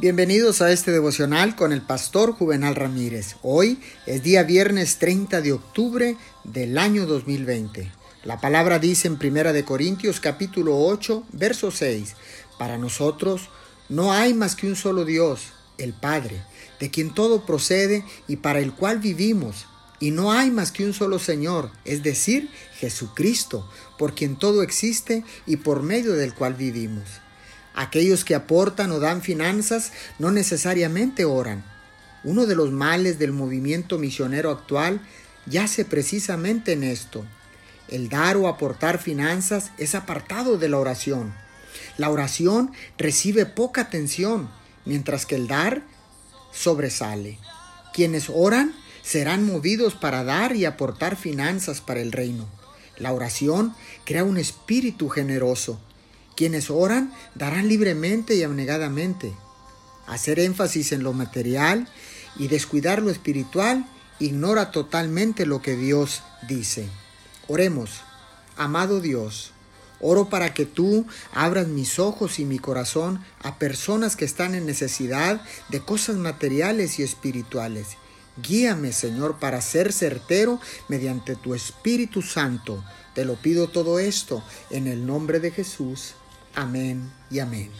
Bienvenidos a este devocional con el pastor Juvenal Ramírez. Hoy es día viernes 30 de octubre del año 2020. La palabra dice en Primera de Corintios capítulo 8, verso 6, para nosotros no hay más que un solo Dios, el Padre, de quien todo procede y para el cual vivimos, y no hay más que un solo Señor, es decir, Jesucristo, por quien todo existe y por medio del cual vivimos. Aquellos que aportan o dan finanzas no necesariamente oran. Uno de los males del movimiento misionero actual yace precisamente en esto. El dar o aportar finanzas es apartado de la oración. La oración recibe poca atención, mientras que el dar sobresale. Quienes oran serán movidos para dar y aportar finanzas para el reino. La oración crea un espíritu generoso quienes oran darán libremente y abnegadamente. Hacer énfasis en lo material y descuidar lo espiritual ignora totalmente lo que Dios dice. Oremos, amado Dios, oro para que tú abras mis ojos y mi corazón a personas que están en necesidad de cosas materiales y espirituales. Guíame, Señor, para ser certero mediante tu Espíritu Santo. Te lo pido todo esto en el nombre de Jesús. Amén y amén.